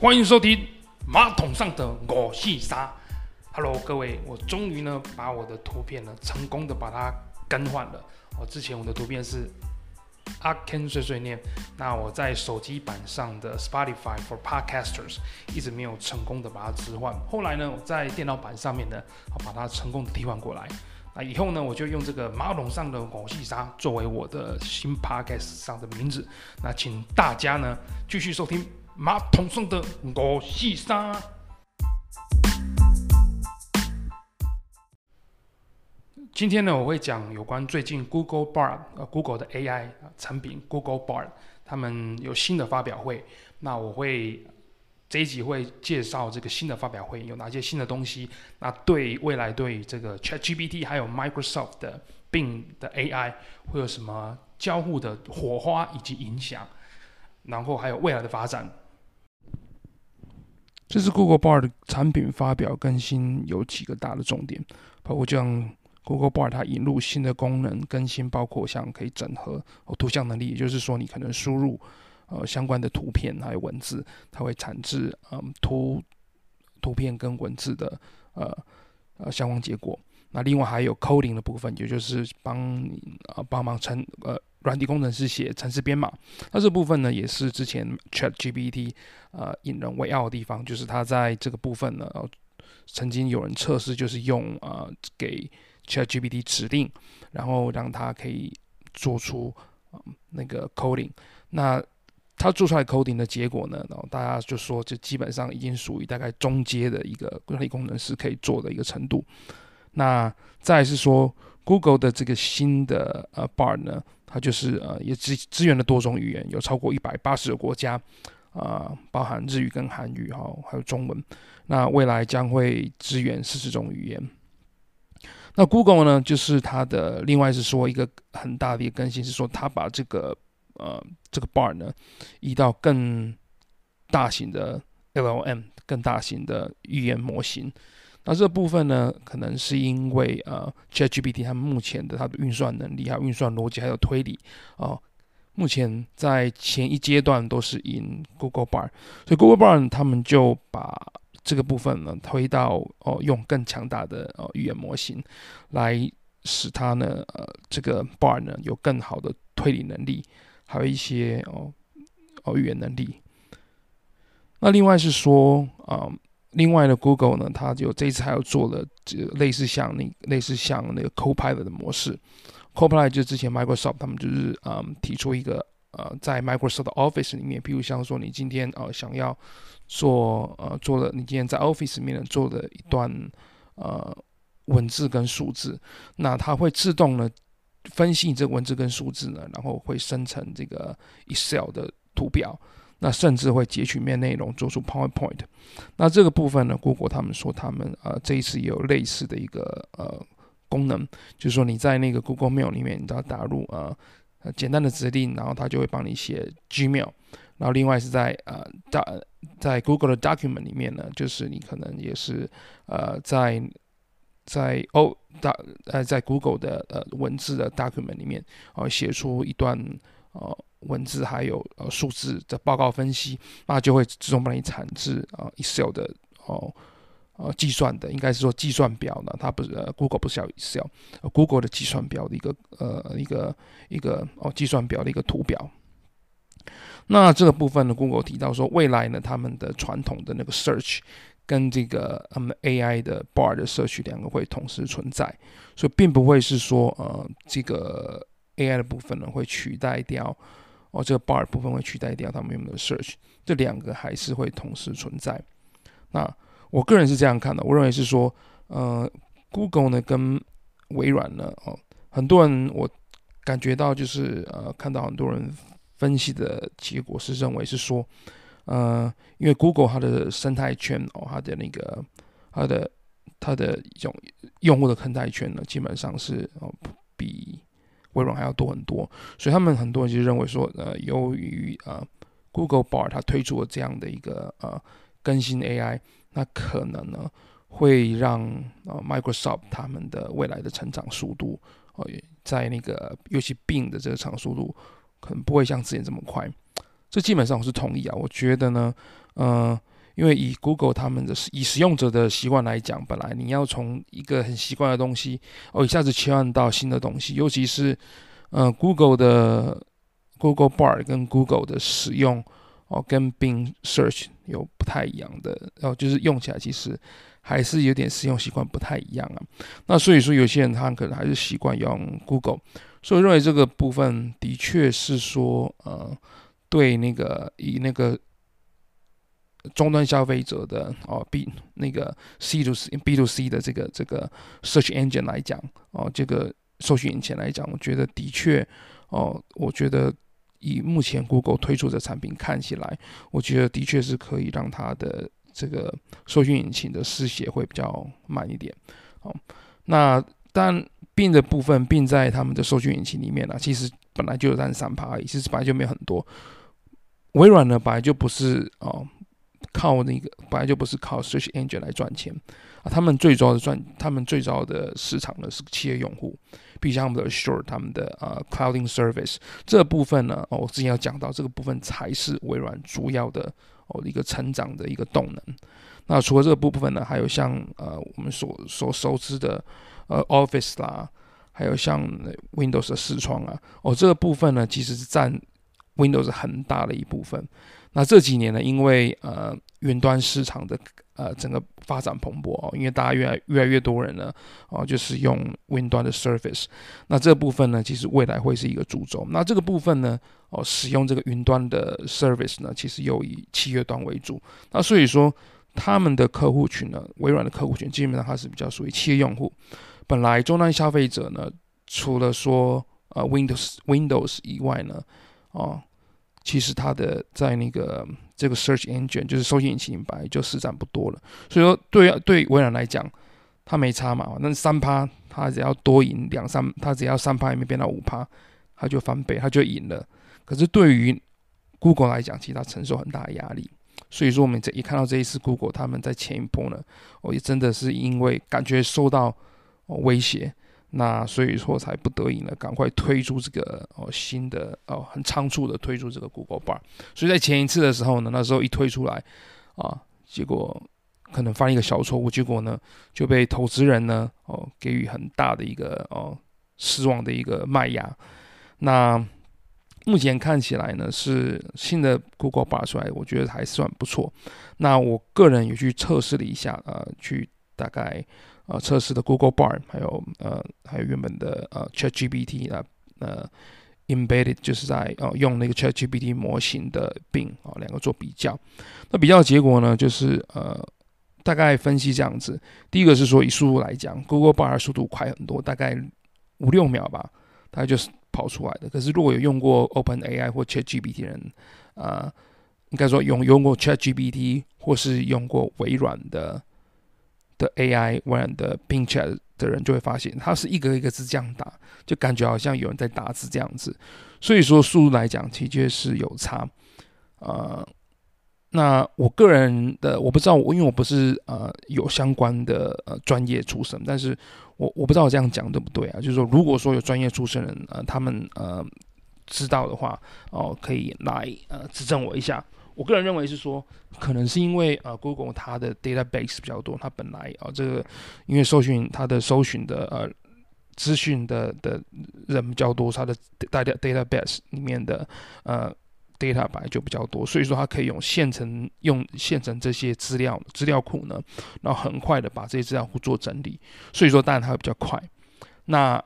欢迎收听马桶上的五四三。Hello，各位，我终于呢把我的图片呢成功的把它更换了。我之前我的图片是阿 Ken 碎碎念，那我在手机版上的 Spotify for Podcasters 一直没有成功的把它置换。后来呢，我在电脑版上面呢，我把它成功的替换过来。那以后呢，我就用这个马桶上的五四三作为我的新 Podcast 上的名字。那请大家呢继续收听。马桶上的五四三。今天呢，我会讲有关最近 Google Bard 呃 Google 的 AI 产品 Google Bard，他们有新的发表会。那我会这一集会介绍这个新的发表会有哪些新的东西。那对未来对这个 ChatGPT 还有 Microsoft 的 Bing 的 AI 会有什么交互的火花以及影响？然后还有未来的发展。这次 Google Bard 产品发表更新有几个大的重点，包括像 Google Bard 它引入新的功能更新，包括像可以整合哦图像能力，也就是说你可能输入呃相关的图片还有文字，它会产生嗯图图片跟文字的呃呃相关结果。那另外还有 coding 的部分，也就是帮你呃帮忙成呃。软体工程师写程式编码，那这部分呢，也是之前 ChatGPT 呃引人为傲的地方，就是它在这个部分呢，呃、曾经有人测试，就是用呃给 ChatGPT 指令，然后让它可以做出、那个 coding。那它做出来 coding 的结果呢，然后大家就说，这基本上已经属于大概中阶的一个软体工程师可以做的一个程度。那再是说 Google 的这个新的呃 bar 呢？它就是呃，也支支援了多种语言，有超过一百八十个国家，啊、包含日语跟韩语哈，还有中文。那未来将会支援四十种语言。那 Google 呢，就是它的另外是说一个很大的一个更新，是说它把这个呃这个 Bar 呢移到更大型的 LLM，更大型的语言模型。那这部分呢，可能是因为呃，ChatGPT 它目前的它的运算能力、还有运算逻辑、还有推理啊、呃，目前在前一阶段都是赢 Google Bard，所以 Google Bard 他们就把这个部分呢推到哦、用更强大的呃语言模型来使它呢呃这个 Bard 呢有更好的推理能力，还有一些哦哦、语言能力。那另外是说啊。另外呢，Google 呢，它就这次还有做了这类似像那类似像那个 Copilot 的模式。Copilot 就之前 Microsoft 他们就是嗯提出一个呃在 Microsoft Office 里面，比如像说你今天呃想要做呃做了你今天在 Office 里面做的一段呃文字跟数字，那它会自动呢分析你这个文字跟数字呢，然后会生成这个 Excel 的图表。那甚至会截取面内容做出 PowerPoint。那这个部分呢，Google 他们说他们呃这一次也有类似的一个呃功能，就是说你在那个 Google Mail 里面，你都要打入呃简单的指令，然后它就会帮你写 Gmail。然后另外是在呃大在 Google 的 Document 里面呢，就是你可能也是呃在在哦大呃在 Google 的呃文字的 Document 里面哦写出一段呃。文字还有呃数字的报告分析，那就会自动帮你产制啊 Excel 的哦呃计算的，应该是说计算表呢，它不是呃 Google 不是叫 Excel，Google、的计算表的一个呃一个一个哦计算表的一个图表。那这个部分呢，Google 提到说，未来呢，他们的传统的那个 Search 跟这个他们 AI 的 Bar 的 Search 两个会同时存在，所以并不会是说呃这个 AI 的部分呢会取代掉。哦，这个 bar 部分会取代掉他们用的 Search，这两个还是会同时存在。那我个人是这样看的，我认为是说，呃，Google 呢跟微软呢，哦，很多人我感觉到就是呃，看到很多人分析的结果是认为是说，呃，因为 Google 它的生态圈哦，它的那个它的它的一种用户的生态圈呢，基本上是哦比。微软还要多很多，所以他们很多人就认为说，呃，由于呃 Google Bard 它推出了这样的一个呃更新 AI，那可能呢会让呃 Microsoft 他们的未来的成长速度，呃，在那个尤其 Bing 的这个长速度，可能不会像之前这么快。这基本上我是同意啊，我觉得呢，呃因为以 Google 他们的以使用者的习惯来讲，本来你要从一个很习惯的东西哦，一下子切换到新的东西，尤其是呃 Google 的 Google Bar 跟 Google 的使用哦，跟 Bing Search 有不太一样的，然后就是用起来其实还是有点使用习惯不太一样啊。那所以说有些人他可能还是习惯用 Google，所以认为这个部分的确是说呃，对那个以那个。终端消费者的哦，B 那个 C to C、B to C 的这个这个 Search Engine 来讲哦，这个搜寻引擎来讲，我觉得的确哦，我觉得以目前 Google 推出的产品看起来，我觉得的确是可以让它的这个搜寻引擎的失血会比较慢一点。哦，那但 Bing 的部分并在他们的搜寻引擎里面呢，其实本来就有三三趴而已，其实本来就没有很多。微软呢，本来就不是哦。靠那个本来就不是靠 Search Engine 来赚钱啊，他们最主要的赚，他们最主要的市场呢是企业用户，比如像他们的 Azure 他们的呃 Clouding Service 这部分呢，哦，我之前要讲到这个部分才是微软主要的哦一个成长的一个动能。那除了这个部分呢，还有像呃我们所所熟知的呃 Office 啦，还有像 Windows 的视窗啊，哦这个部分呢其实是占 Windows 很大的一部分。那这几年呢，因为呃云端市场的呃整个发展蓬勃哦，因为大家越来越来越多人呢哦，就是用云端的 service 那这部分呢，其实未来会是一个主轴。那这个部分呢，哦，使用这个云端的 Service 呢，其实又以企业端为主。那所以说，他们的客户群呢，微软的客户群基本上它是比较属于企业用户。本来终端消费者呢，除了说呃 Windows Windows 以外呢，哦。其实它的在那个这个 search engine 就是搜索引擎本来就市占不多了，所以说对对微软来讲，它没差嘛。那三趴，它只要多赢两三，它只要三趴也没变到五趴，它就翻倍，它就赢了。可是对于 Google 来讲，其实它承受很大的压力。所以说我们这一看到这一次 Google 他们在前一波呢，我也真的是因为感觉受到威胁。那所以说才不得已呢，赶快推出这个哦新的哦很仓促的推出这个 Google Bar。所以在前一次的时候呢，那时候一推出来啊，结果可能犯了一个小错误，结果呢就被投资人呢哦给予很大的一个哦失望的一个卖压。那目前看起来呢是新的 Google Bar 出来，我觉得还算不错。那我个人也去测试了一下，呃，去大概。呃，测试的 Google Bard，还有呃，还有原本的呃 ChatGPT 啊，呃，Embedded 就是在呃用那个 ChatGPT 模型的 bin 啊，两个做比较。那比较结果呢，就是呃，大概分析这样子。第一个是说以速度来讲，Google Bard 速度快很多，大概五六秒吧，它就是跑出来的。可是如果有用过 OpenAI 或 ChatGPT 的人，啊、呃，应该说用用过 ChatGPT 或是用过微软的。的 AI 微软的 Bing Chat 的人就会发现，它是一个一个字这样打，就感觉好像有人在打字这样子。所以说速度来讲，的确是有差。呃，那我个人的我不知道，我因为我不是呃有相关的呃专业出身，但是我我不知道我这样讲对不对啊？就是说，如果说有专业出身人呃他们呃知道的话，哦、可以来呃指正我一下。我个人认为是说，可能是因为呃，Google 它的 database 比较多，它本来啊、这个因为搜寻它的搜寻的呃资讯的的人比较多，它的 data database 里面的呃 data 本来就比较多，所以说它可以用现成用现成这些资料资料库呢，然后很快的把这些资料库做整理，所以说当然它会比较快。那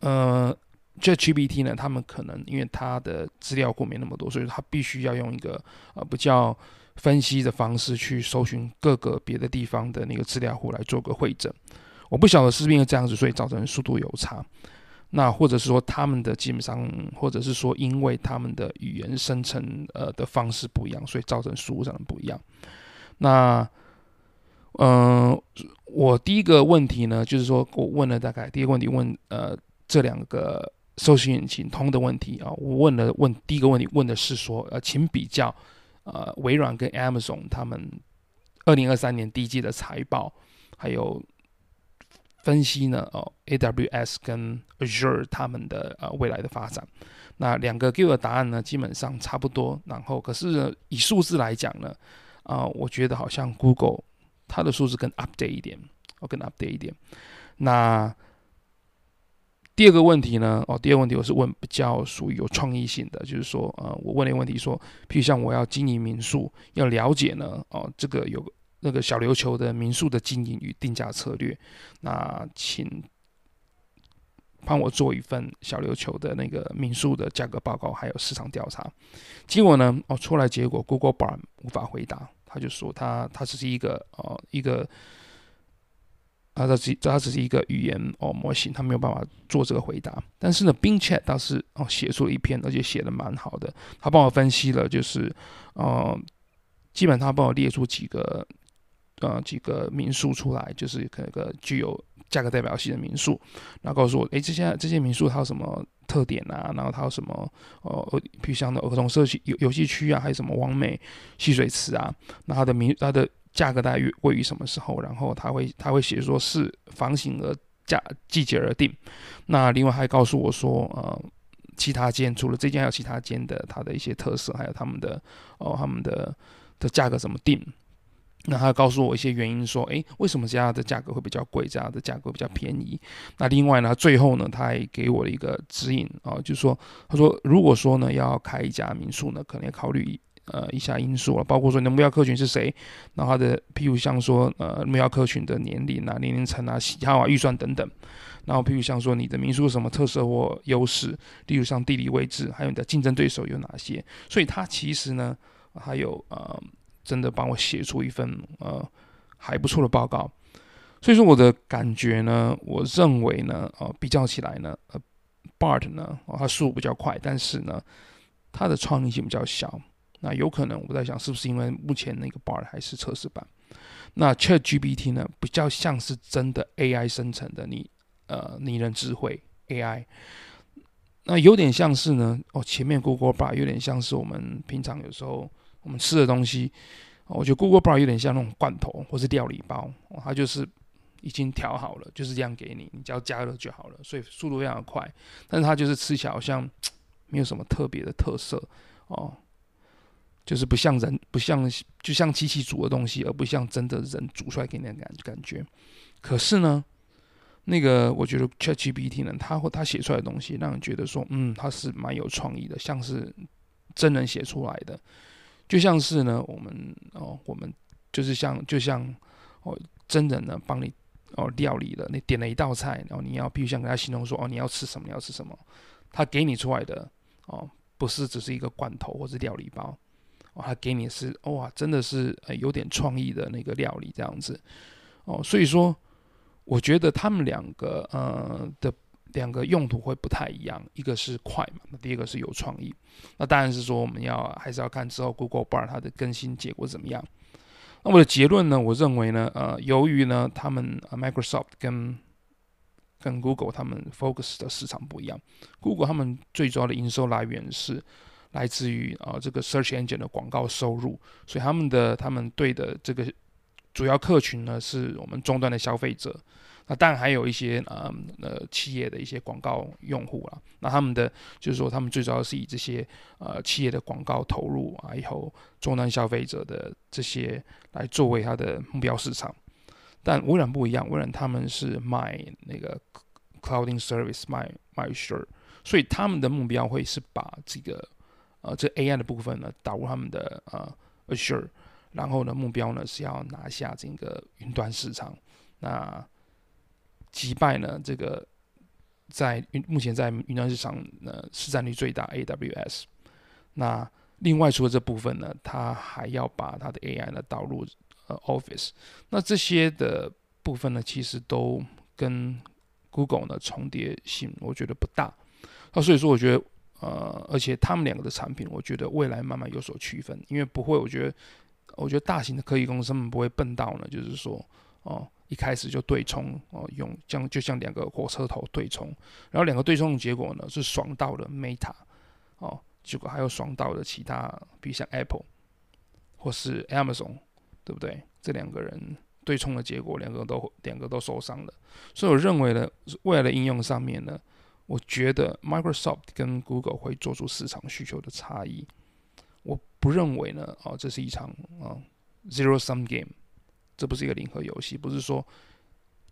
呃。就 GPT 呢，他们可能因为它的资料库没那么多，所以它必须要用一个呃比较分析的方式去搜寻各个别的地方的那个资料库来做个会诊。我不晓得是不是因为这样子，所以造成速度有差。那或者是说他们的基本上，或者是说因为他们的语言生成呃的方式不一样，所以造成速度上的不一样。那嗯、我第一个问题呢，就是说我问了大概第一个问题问呃这两个。搜寻引擎通的问题啊，我问了问第一个问题问的是说，呃，请比较呃微软跟 Amazon 他们二零二三年第一季的财报，还有分析呢哦 AWS 跟 Azure 他们的呃未来的发展。那两个给我的答案呢，基本上差不多。然后可是以数字来讲呢，啊、呃，我觉得好像 Google 它的数字更 update 一点，哦，更 update 一点。那第二个问题呢？哦，第二个问题我是问比较属于有创意性的，就是说，呃，我问了一个问题说，譬如像我要经营民宿，要了解呢，哦，这个有那个小琉球的民宿的经营与定价策略，那请帮我做一份小琉球的那个民宿的价格报告，还有市场调查。结果呢，哦，出来结果 Google Bar 无法回答，他就说他他只是一个哦一个。它它只它只是一个语言哦模型，它没有办法做这个回答。但是呢，Bing Chat 倒是哦写出了一篇，而且写的蛮好的。他帮我分析了，就是呃，基本上帮我列出几个呃几个民宿出来，就是可能个具有价格代表性的民宿，然后告诉我，诶，这些这些民宿它有什么特点啊？然后它有什么呃，比如像的儿童社区游游戏区啊，还有什么网美戏水池啊？那它的民它的。价格大约位于什么时候？然后他会他会写说是房型而价季节而定。那另外还告诉我说，呃，其他间除了这间还有其他间的它的一些特色，还有他们的哦他们的的价格怎么定。那他告诉我一些原因，说，诶，为什么这样的价格会比较贵，这样的价格比较便宜？那另外呢，最后呢，他还给我了一个指引啊，就是说，他说如果说呢要开一家民宿呢，可能要考虑。呃，以下因素了，包括说你的目标客群是谁，然后他的，譬如像说，呃，目标客群的年龄啊、年龄层啊、喜好啊、预算等等，然后譬如像说你的民宿有什么特色或优势，例如像地理位置，还有你的竞争对手有哪些，所以他其实呢，还有呃，真的帮我写出一份呃还不错的报告，所以说我的感觉呢，我认为呢，呃，比较起来呢，呃，bart 呢，它速度比较快，但是呢，它的创意性比较小。那有可能我在想，是不是因为目前那个 Bar 还是测试版？那 ChatGPT 呢，比较像是真的 AI 生成的拟呃拟人智慧 AI。那有点像是呢，哦，前面 Google Bar 有点像是我们平常有时候我们吃的东西，我觉得 Google Bar 有点像那种罐头或是料理包，它就是已经调好了，就是这样给你，你只要加热就好了，所以速度非常的快。但是它就是吃起来好像没有什么特别的特色哦。就是不像人，不像就像机器煮的东西，而不像真的人煮出来给你的感感觉。可是呢，那个我觉得 ChatGPT 呢，它或它写出来的东西，让人觉得说，嗯，它是蛮有创意的，像是真人写出来的，就像是呢，我们哦，我们就是像就像哦，真人呢帮你哦料理了，你点了一道菜，然后你要必须像跟他形容说，哦，你要吃什么，你要吃什么，他给你出来的哦，不是只是一个罐头或是料理包。他给你是哇，真的是呃有点创意的那个料理这样子哦，所以说我觉得他们两个呃的两个用途会不太一样，一个是快嘛，那第二个是有创意。那当然是说我们要还是要看之后 Google Bar 它的更新结果怎么样。那我的结论呢，我认为呢，呃，由于呢他们 Microsoft 跟跟 Google 他们 focus 的市场不一样，Google 他们最主要的营收来源是。来自于啊这个 search engine 的广告收入，所以他们的他们对的这个主要客群呢，是我们终端的消费者，那当然还有一些啊呃企业的一些广告用户啊，那他们的就是说他们最主要是以这些呃企业的广告投入啊，以后终端消费者的这些来作为他的目标市场，但微软不一样，微软他们是卖那个 clouding service 卖卖 share，所以他们的目标会是把这个。呃，这 AI 的部分呢，导入他们的呃 Azure，然后呢，目标呢是要拿下整个云端市场，那击败呢这个在云目前在云端市场呢市占率最大 AWS。那另外除了这部分呢，他还要把他的 AI 呢导入呃 Office。那这些的部分呢，其实都跟 Google 呢重叠性，我觉得不大。那所以说，我觉得。呃，而且他们两个的产品，我觉得未来慢慢有所区分，因为不会，我觉得，我觉得大型的科技公司他们不会笨到呢，就是说，哦，一开始就对冲，哦，用像就像两个火车头对冲，然后两个对冲的结果呢是爽到了 Meta，哦，结果还有爽到了其他，比如像 Apple 或是 Amazon，对不对？这两个人对冲的结果，两个都两个都受伤了，所以我认为呢，未来的应用上面呢。我觉得 Microsoft 跟 Google 会做出市场需求的差异。我不认为呢，哦，这是一场啊 zero sum game，这不是一个零和游戏，不是说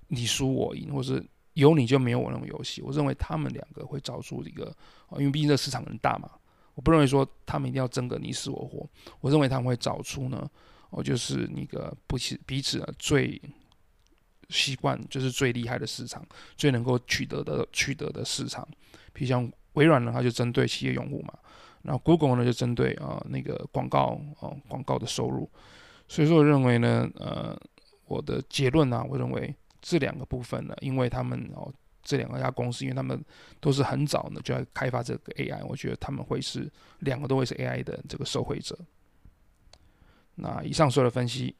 你输我赢，或是有你就没有我那种游戏。我认为他们两个会找出一个，因为毕竟这个市场很大嘛，我不认为说他们一定要争个你死我活。我认为他们会找出呢，哦，就是那个不彼彼此的最习惯，就是最厉害的市场，最能够取得的取得的市场。比如像微软呢，它就针对企业用户嘛。然后 Google 呢就针对啊、那个广告哦广告的收入，所以说我认为呢呃我的结论呢、啊，我认为这两个部分呢，因为他们哦这两个家公司，因为他们都是很早呢就在开发这个 AI，我觉得他们会是两个都会是 AI 的这个受惠者。那以上所有的分析